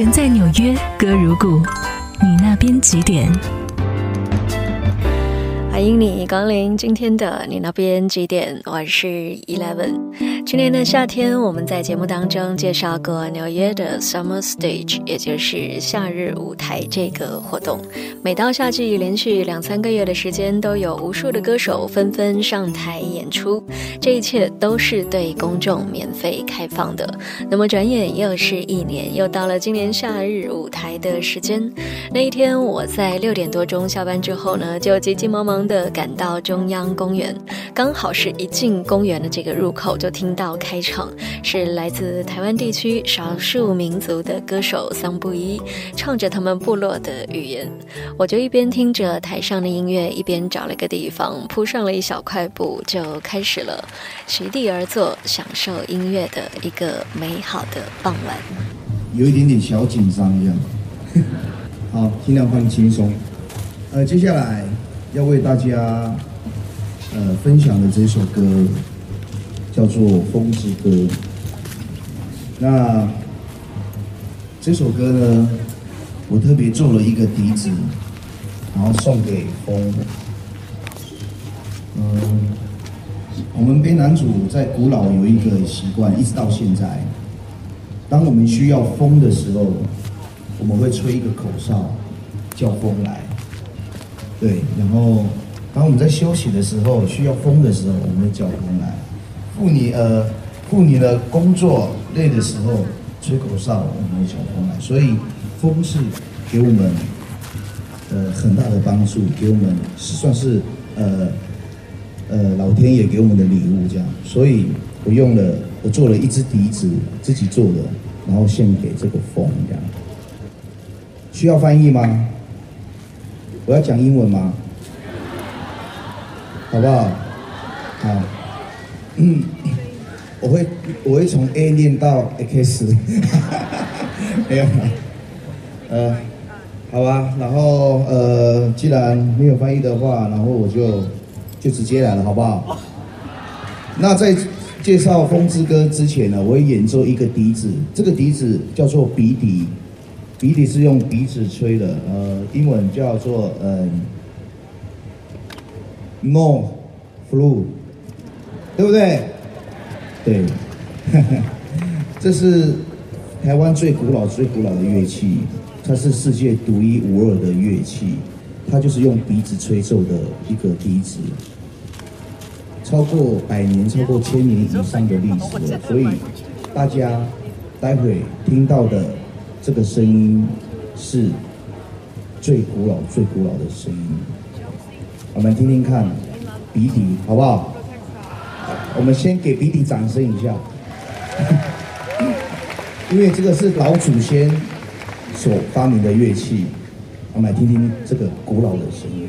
人在纽约，歌如故。你那边几点？欢迎你光临今天的你那边几点？我是 Eleven。去年的夏天，我们在节目当中介绍过纽约的 Summer Stage，也就是夏日舞台这个活动。每到夏季，连续两三个月的时间，都有无数的歌手纷纷上台演出。这一切都是对公众免费开放的。那么转眼又是一年，又到了今年夏日舞台的时间。那一天，我在六点多钟下班之后呢，就急急忙忙地赶到中央公园，刚好是一进公园的这个入口，就听。到开场是来自台湾地区少数民族的歌手桑布依唱着他们部落的语言，我就一边听着台上的音乐，一边找了个地方铺上了一小块布，就开始了席地而坐享受音乐的一个美好的傍晚。有一点点小紧张一样，好，尽量放轻松。呃，接下来要为大家呃分享的这首歌。叫做《风之歌》。那这首歌呢，我特别做了一个笛子，然后送给风。嗯，我们卑南族在古老有一个习惯，一直到现在，当我们需要风的时候，我们会吹一个口哨，叫风来。对，然后当我们在休息的时候，需要风的时候，我们会叫风来。妇女呃，妇女的工作累的时候，吹口哨，我们叫风来。所以风是给我们呃很大的帮助，给我们算是呃呃老天爷给我们的礼物这样。所以我用了，我做了一支笛子，自己做的，然后献给这个风这样。需要翻译吗？我要讲英文吗？好不好？好。嗯，我会我会从 A 念到 X，没有，呃，好吧，然后呃，既然没有翻译的话，然后我就就直接来了，好不好？那在介绍《风之歌》之前呢，我会演奏一个笛子，这个笛子叫做鼻笛，鼻笛是用鼻子吹的，呃，英文叫做嗯，No Flu。对不对？对，这是台湾最古老、最古老的乐器，它是世界独一无二的乐器，它就是用鼻子吹奏的一个笛子，超过百年、超过千年以上的历史了。所以大家待会听到的这个声音是最古老、最古老的声音。我们听听看鼻笛，好不好？我们先给比比掌声一下，因为这个是老祖先所发明的乐器，我们来听听这个古老的声音。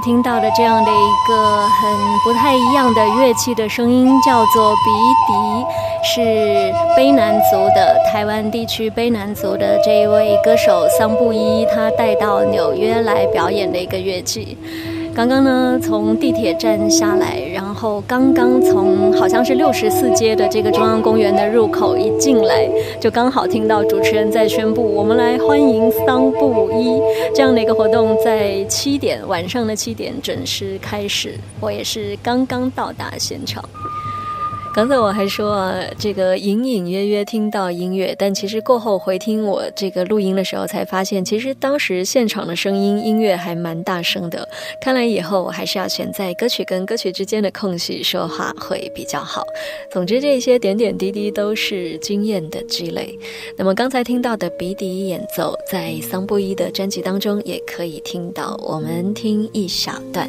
听到的这样的一个很不太一样的乐器的声音，叫做鼻笛，是卑南族的台湾地区卑南族的这一位歌手桑布依，他带到纽约来表演的一个乐器。刚刚呢，从地铁站下来，然后刚刚从好像是六十四街的这个中央公园的入口一进来，就刚好听到主持人在宣布，我们来欢迎桑布伊这样的一个活动，在七点晚上的七点准时开始。我也是刚刚到达现场。刚才我还说啊这个隐隐约约听到音乐，但其实过后回听我这个录音的时候，才发现其实当时现场的声音音乐还蛮大声的。看来以后我还是要选在歌曲跟歌曲之间的空隙说话会比较好。总之，这些点点滴滴都是经验的积累。那么刚才听到的鼻笛演奏，在桑布伊的专辑当中也可以听到。我们听一小段。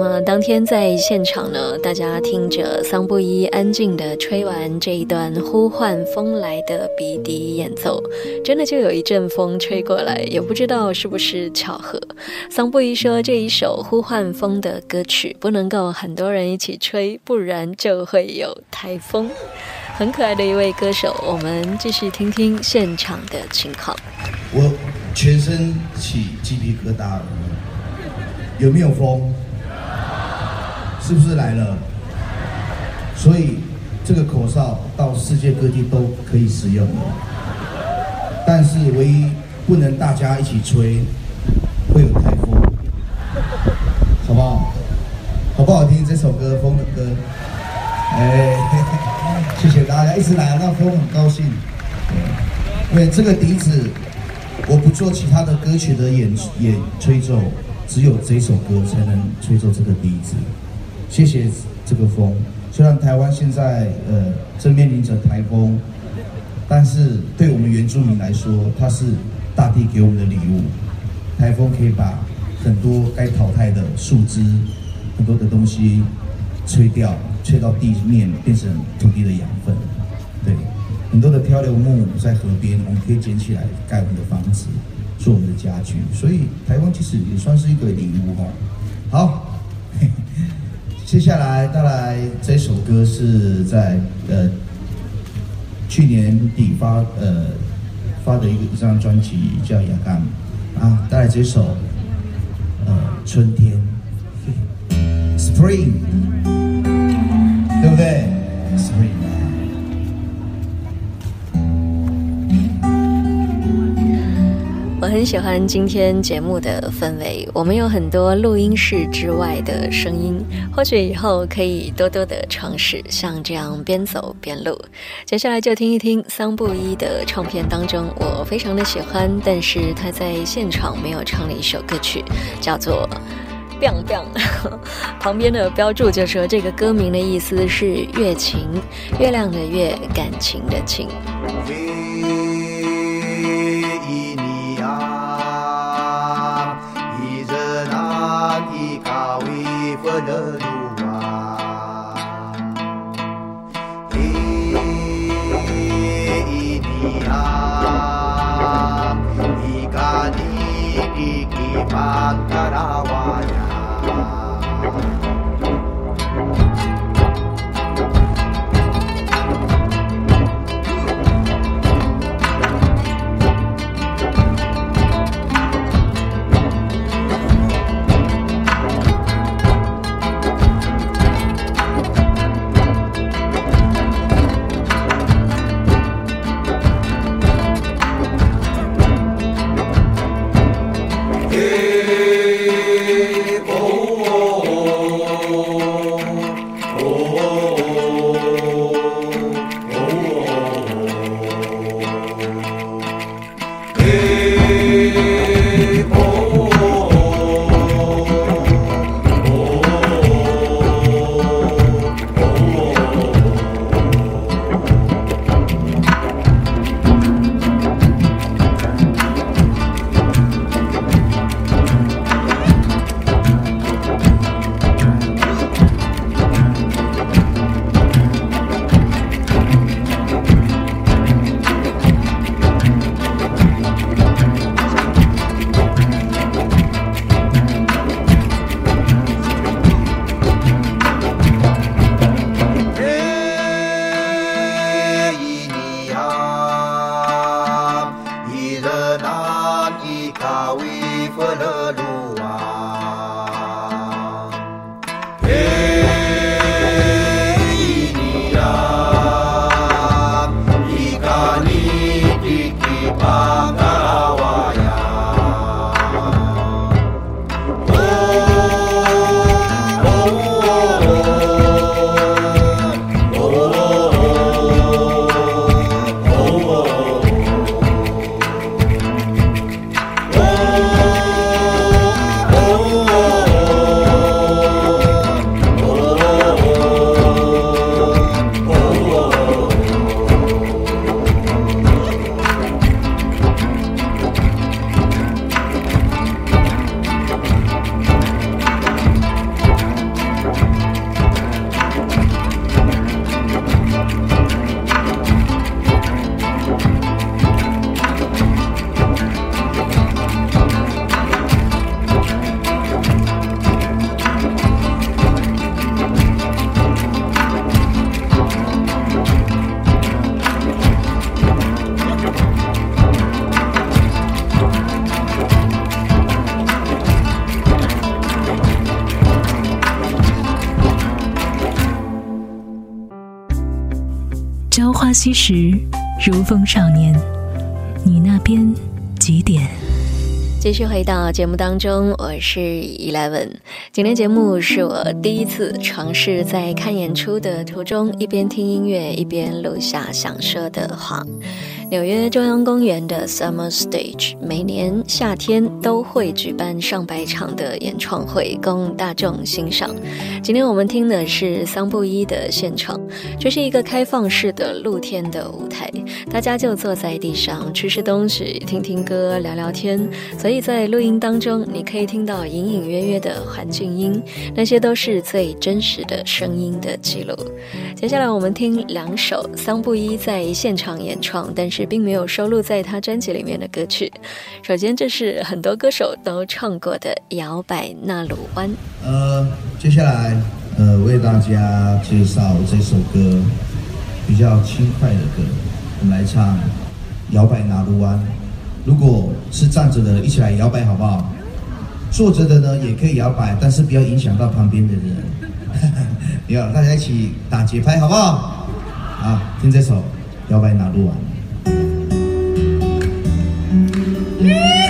那么当天在现场呢，大家听着桑布伊安静的吹完这一段呼唤风来的鼻笛演奏，真的就有一阵风吹过来，也不知道是不是巧合。桑布伊说这一首呼唤风的歌曲不能够很多人一起吹，不然就会有台风。很可爱的一位歌手，我们继续听听现场的情况。我全身起鸡皮疙瘩了，有没有风？是不是来了？所以这个口哨到世界各地都可以使用了，但是唯一不能大家一起吹，会有台风，好不好？好不好听这首歌《风的歌》？哎，谢谢大家一直来，那风很高兴。因为这个笛子，我不做其他的歌曲的演演吹奏，只有这首歌才能吹奏这个笛子。谢谢这个风，虽然台湾现在呃正面临着台风，但是对我们原住民来说，它是大地给我们的礼物。台风可以把很多该淘汰的树枝、很多的东西吹掉，吹到地面变成土地的养分。对，很多的漂流木在河边，我们可以捡起来盖我们的房子，做我们的家具。所以台湾其实也算是一个礼物哈。好。接下来带来这首歌是在呃去年底发呃发的一个一张专辑叫《雅干》啊，带来这首呃春天，Spring，对不对？Spring。我很喜欢今天节目的氛围，我们有很多录音室之外的声音，或许以后可以多多的尝试像这样边走边录。接下来就听一听桑布伊的唱片当中，我非常的喜欢，但是他在现场没有唱的一首歌曲，叫做《biang biang》。旁边的标注就说这个歌名的意思是月情，月亮的月，感情的情。पदरुवा हे इदिया इकादी की बात करावाया 其实，如风少年，你那边几点？继续回到节目当中，我是 Eleven。今天节目是我第一次尝试在看演出的途中一边听音乐一边录下想说的话。纽约中央公园的 Summer Stage 每年夏天都会举办上百场的演唱会供大众欣赏。今天我们听的是桑布伊的现场，这是一个开放式的露天的舞台，大家就坐在地上吃吃东西、听听歌、聊聊天。所以在录音当中，你可以听到隐隐约约的环境音，那些都是最真实的声音的记录。接下来我们听两首桑布伊在现场演唱，但是。并没有收录在他专辑里面的歌曲。首先，这是很多歌手都唱过的《摇摆纳鲁湾》。呃，接下来呃为大家介绍这首歌，比较轻快的歌，我们来唱《摇摆纳鲁湾》。如果是站着的，一起来摇摆好不好？坐着的呢也可以摇摆，但是不要影响到旁边的人。要大家一起打节拍好不好？好，听这首《摇摆纳鲁湾》。过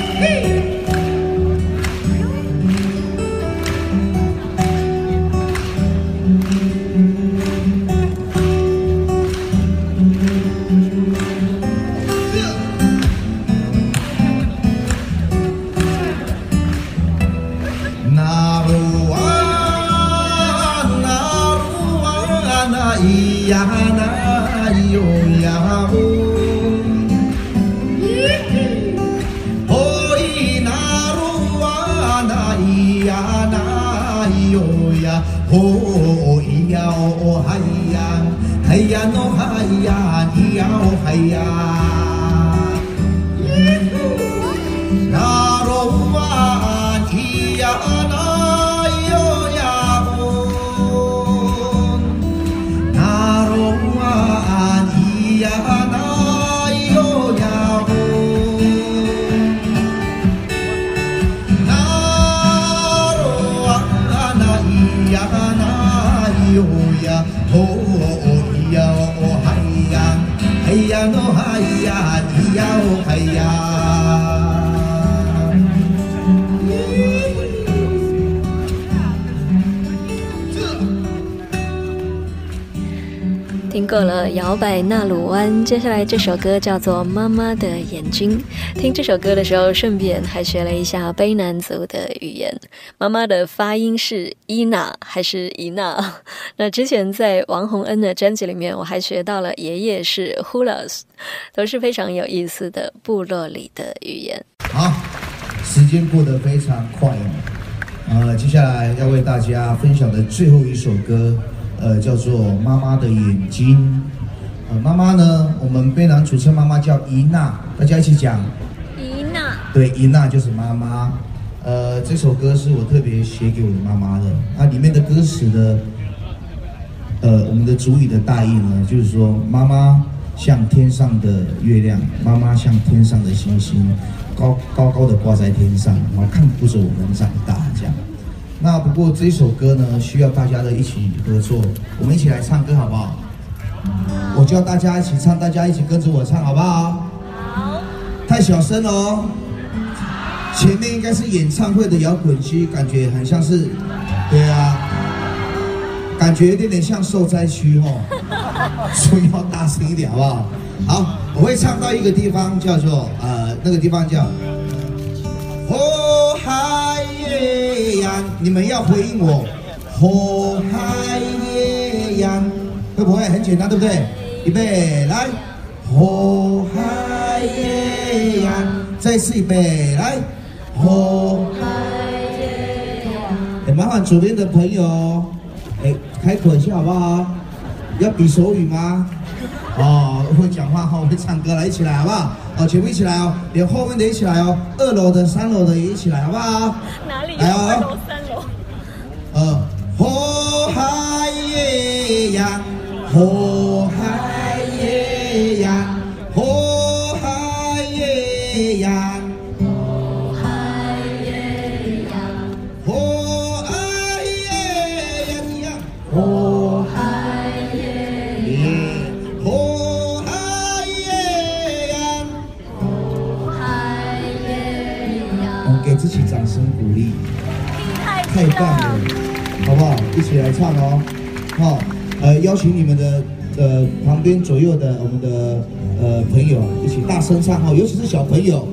摇摆纳鲁湾，接下来这首歌叫做《妈妈的眼睛》。听这首歌的时候，顺便还学了一下卑南族的语言。妈妈的发音是伊娜还是伊娜？那之前在王洪恩的专辑里面，我还学到了爷爷是 Hulas，都是非常有意思的部落里的语言。好，时间过得非常快哦。呃，接下来要为大家分享的最后一首歌。呃，叫做妈妈的眼睛。呃，妈妈呢？我们贝南主称妈妈叫伊娜，大家一起讲。伊娜。对，伊娜就是妈妈。呃，这首歌是我特别写给我的妈妈的。那，里面的歌词的，呃，我们的主语的大意呢，就是说，妈妈像天上的月亮，妈妈像天上的星星，高高高的挂在天上，然后看顾着我们长大，这样。那不过这首歌呢，需要大家的一起合作，我们一起来唱歌好不好？我叫大家一起唱，大家一起跟着我唱好不好？好。太小声了哦。前面应该是演唱会的摇滚区，感觉很像是，对啊，感觉有点点像受灾区哦，所以要大声一点好不好？好，我会唱到一个地方，叫做呃，那个地方叫火海。你们要回应我，火海夜阳，会不会很简单，对不对？预备，来，火海夜阳，再次预备，来，火海夜阳。麻烦左边的朋友，哎，开口一下好不好？要比手语吗？哦，会讲话哈，会唱歌来，一起来好不好？哦，全部一起来哦，连后面的一起来哦，二楼的、三楼的也一起来好不好？哪里？来哦。呃，哦哈耶呀哦哈耶呀哦哈耶呀哦哈耶呀哦哈耶呀哦哈耶呀哦哈耶呀哦哈耶呀给自己掌声鼓励太棒了好不好？一起来唱哦好。呃，邀请你们的呃旁边左右的我们的呃朋友一起大声唱哦，尤其是小朋友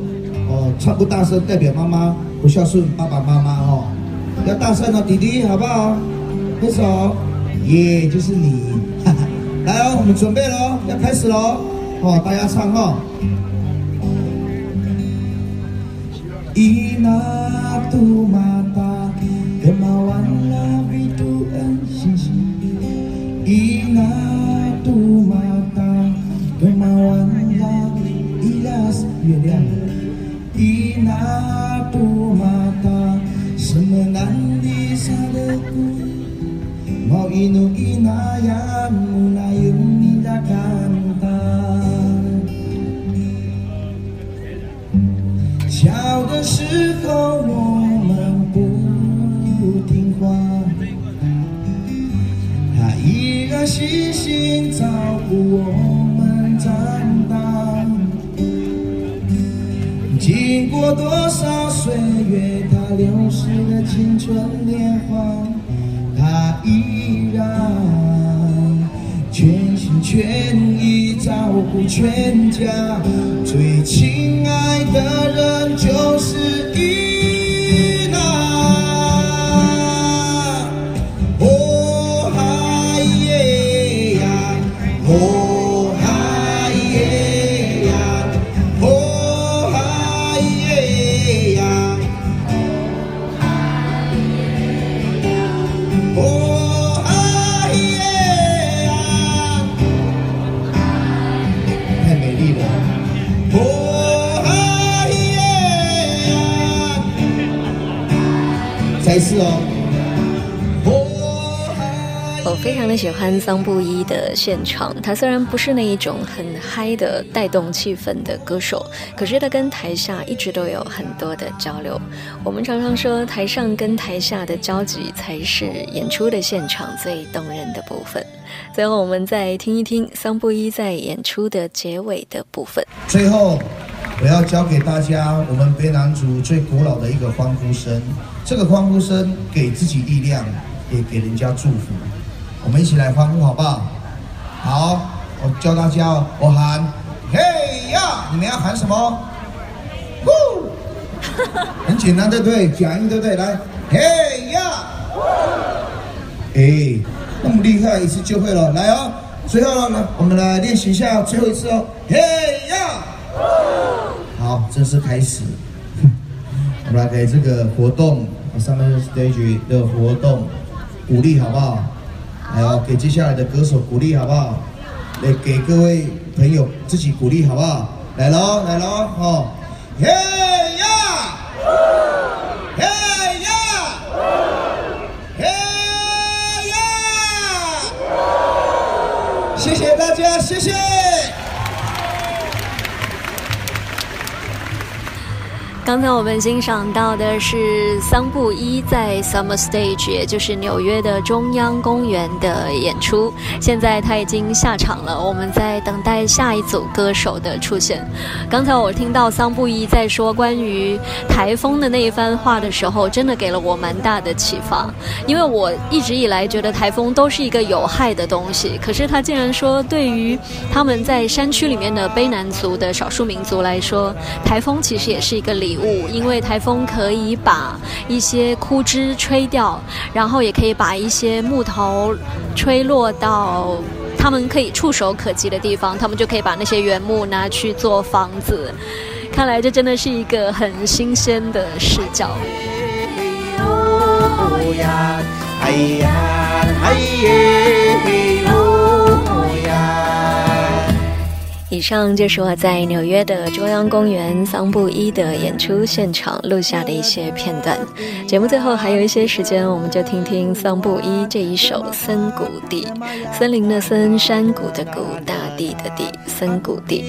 哦，唱不大声代表妈妈不孝顺爸爸妈妈哦，要大声哦，弟弟好不好？挥手，耶，就是你，来哦，我们准备喽，要开始喽，哦，大家唱哦。Ina tu mata kemauan Inu ina yang mulai menindakkan 小的时候我们不听话，他依然细心照顾我们长大。经过多少岁月，他流逝的青春年华，依然全心全意照顾全家。最亲潘桑布伊的现场，他虽然不是那一种很嗨的带动气氛的歌手，可是他跟台下一直都有很多的交流。我们常常说，台上跟台下的交集才是演出的现场最动人的部分。最后，我们再听一听桑布伊在演出的结尾的部分。最后，我要教给大家我们卑南族最古老的一个欢呼声。这个欢呼声给自己力量，也给人家祝福。我们一起来欢呼，好不好？好，我教大家哦，我喊嘿呀，你们要喊什么？呼，很简单，对不对？假音，对不对？来，嘿呀，哎，那么厉害，一次就会了。来哦，最后呢，我们来练习一下最后一次哦，嘿呀。好，正式开始。我们来给这个活动 Summer Stage 的活动鼓励，好不好？还有给接下来的歌手鼓励，好不好？来给各位朋友自己鼓励，好不好？来喽，来喽，哦，耶刚才我们欣赏到的是桑布伊在 Summer Stage，也就是纽约的中央公园的演出。现在他已经下场了，我们在等待下一组歌手的出现。刚才我听到桑布伊在说关于台风的那一番话的时候，真的给了我蛮大的启发。因为我一直以来觉得台风都是一个有害的东西，可是他竟然说，对于他们在山区里面的卑南族的少数民族来说，台风其实也是一个礼因为台风可以把一些枯枝吹掉，然后也可以把一些木头吹落到他们可以触手可及的地方，他们就可以把那些原木拿去做房子。看来这真的是一个很新鲜的视角。以上就是我在纽约的中央公园桑布伊的演出现场录下的一些片段。节目最后还有一些时间，我们就听听桑布伊这一首《森谷地》，森林的森，山谷的谷，大地的地，森谷地。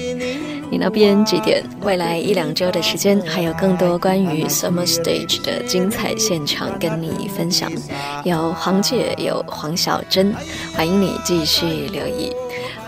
你那边几点？未来一两周的时间，还有更多关于 Summer Stage 的精彩现场跟你分享。有黄姐，有黄小珍，欢迎你继续留意。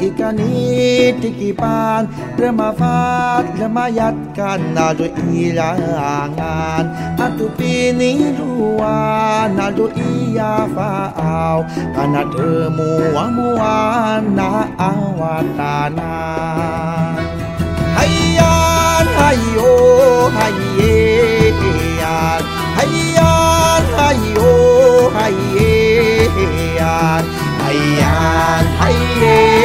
ikani tikipan Remafat lemayat kanado ilangan Atu piniluan nado iya faau Kana demua muan na awatanan Hayyan hayo hayyan Hayyan hayo hayyan Hayyan hayyan